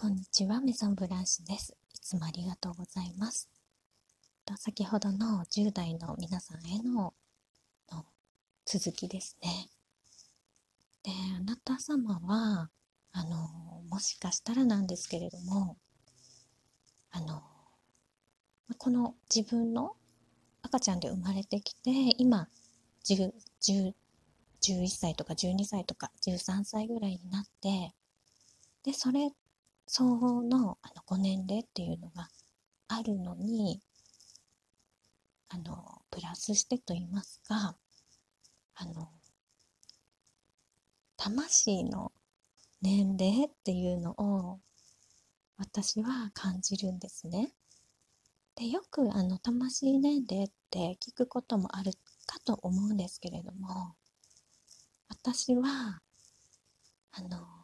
こんにちは、メゾンブランシュです。いつもありがとうございます。と先ほどの10代の皆さんへのの続きですね。で、あなた様は、あの、もしかしたらなんですけれども、あの、この自分の赤ちゃんで生まれてきて、今、10、10 11歳とか12歳とか13歳ぐらいになって、で、それ相応のあのご年齢っていうのがあるのにあのプラスしてと言いますかあの魂の年齢っていうのを私は感じるんですね。でよくあの魂年齢って聞くこともあるかと思うんですけれども私はあの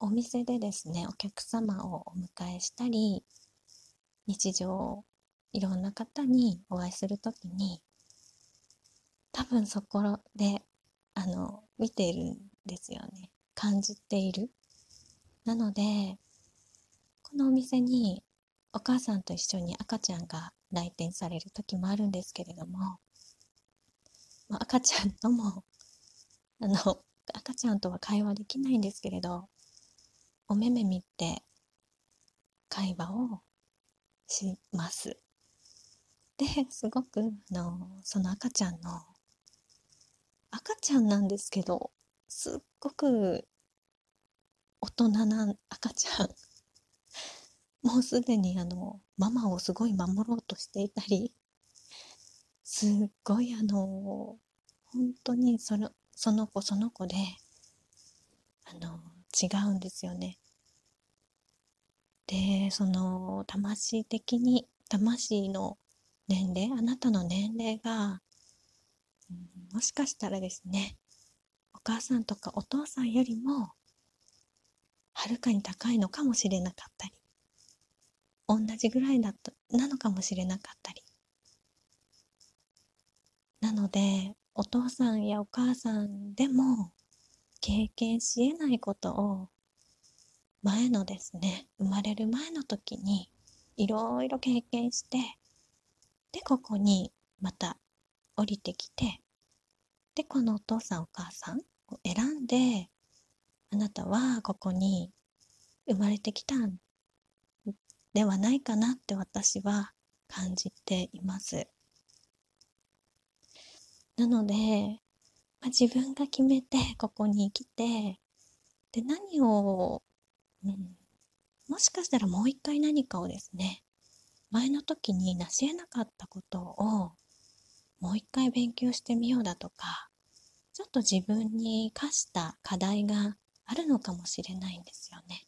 お店でですねお客様をお迎えしたり日常いろんな方にお会いするときに多分そこであの見ているんですよね。感じている。なのでこのお店にお母さんと一緒に赤ちゃんが来店される時もあるんですけれども、まあ、赤ちゃんともあの赤ちゃんとは会話できないんですけれどお目目見て会話をします。で、すごくあのその赤ちゃんの赤ちゃんなんですけどすっごく大人な赤ちゃん もうすでにあのママをすごい守ろうとしていたりすっごいあの本当にそのその子その子であの違うんですよね。でその魂的に魂の年齢あなたの年齢が、もしかしたらですねお母さんとかお父さんよりもはるかに高いのかもしれなかったり同じぐらいだったなのかもしれなかったりなのでお父さんやお母さんでも経験し得ないことを前のですね生まれる前の時にいろいろ経験してでここにまた降りてきてでこのお父さんお母さんを選んであなたはここに生まれてきたんではないかなって私は感じています。なのでまあ、自分が決めてここに来てで何を、うん、もしかしたらもう一回何かをですね前の時に成し得なかったことをもう一回勉強してみようだとかちょっと自分に課した課題があるのかもしれないんですよね。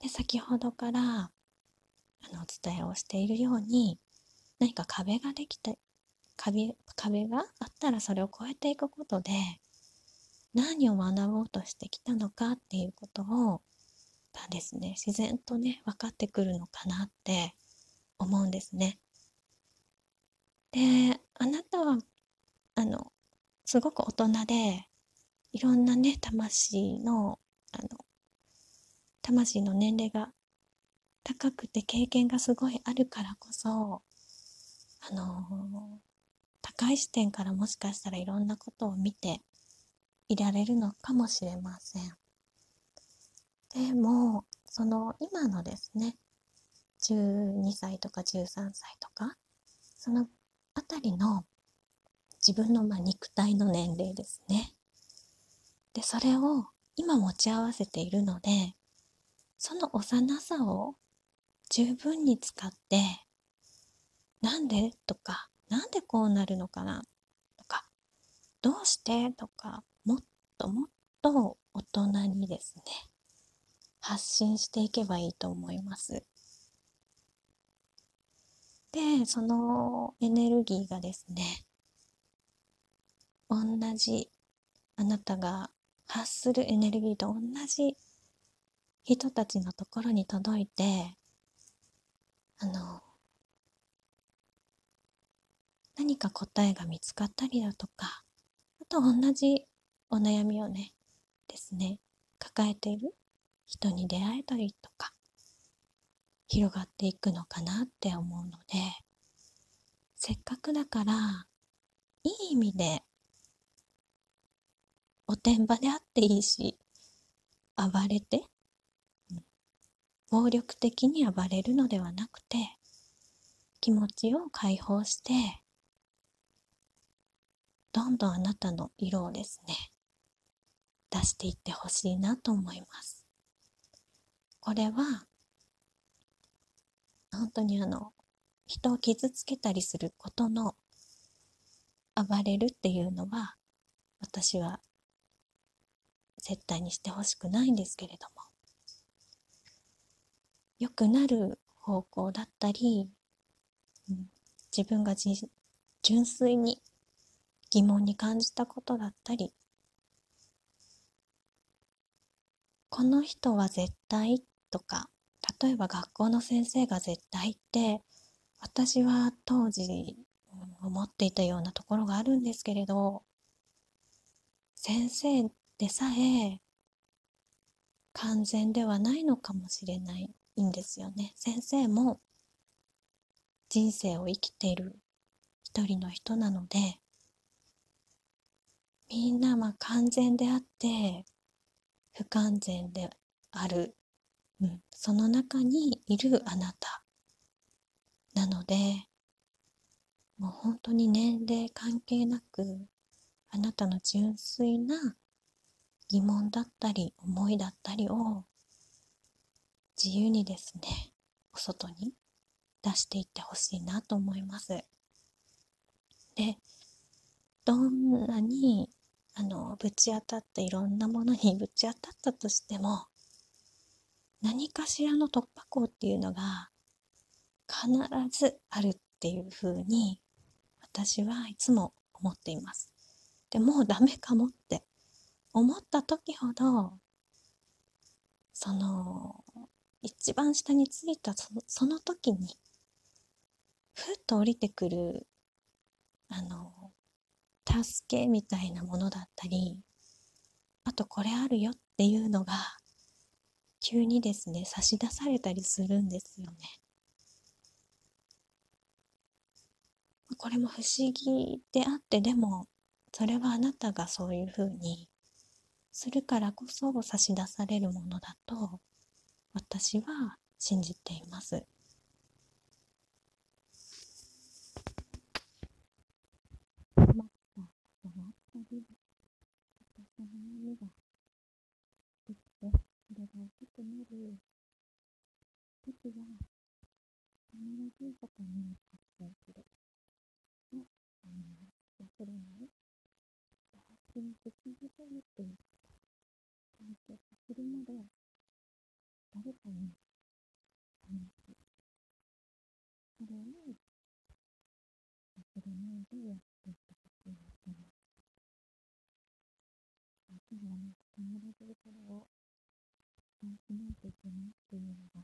で先ほどからあのお伝えをしているように何か壁ができた壁壁があったらそれを越えていくことで何を学ぼうとしてきたのかっていうことをがですね自然とね分かってくるのかなって思うんですね。であなたはあのすごく大人でいろんなね魂のあの魂の年齢が高くて経験がすごいあるからこそあの高い視点からもしかしたらいろんなことを見ていられるのかもしれません。でもその今のですね12歳とか13歳とかそのあたりの自分のまあ肉体の年齢ですね。でそれを今持ち合わせているのでその幼さを十分に使ってなんでとかなんでこうなるのかな？とかどうして？とかもっともっと大人にですね発信していけばいいと思います。でそのエネルギーがですね同じあなたが発するエネルギーと同じ人たちのところに届いてあの何か答えが見つかったりだとかあと同じお悩みをねですね抱えている人に出会えたりとか広がっていくのかなって思うのでせっかくだからいい意味でおてんばであっていいし暴れて、暴力的に暴れるのではなくて気持ちを解放してどんどんあなたの色をですね出していってほしいなと思います。これは本当にあの人を傷つけたりすることの暴れるっていうのは私は絶対にしてほしくないんですけれども。良くなる方向だったり、うん、自分が純粋に疑問に感じたことだったりこの人は絶対とか例えば学校の先生が絶対って私は当時思っていたようなところがあるんですけれど先生でさえ完全ではないのかもしれないんですよね。先生も人生を生きている一人の人なのでみんなまあ完全であって不完全である、うん、その中にいるあなた。なのでもう本当に年齢関係なくあなたの純粋な疑問だったり思いだったりを自由にですねお外に出していってほしいなと思います。でどんなにあのぶち当たっていろんなものにぶち当たったとしても何かしらの突破口っていうのが必ずあるっていうふうに私はいつも思っています。でもうダメかもって思った時ほどその一番下についたそその時にふっと降りてくるあの助けみたいなものだったりあとこれあるよっていうのが急にですね差し出されたりするんですよね。これも不思議であってでもそれはあなたがそういうふうにするからこそ差し出されるものだと私は信じています。みができて、それが大きくなる時は、必ずそこに発生する。の、あの、忘れない。大事にできるっている。関係するまで、誰かに話す。それを、忘れないでやっていってほしいなと思います。ではなく必ずそれを伝えしないといけないっていうのが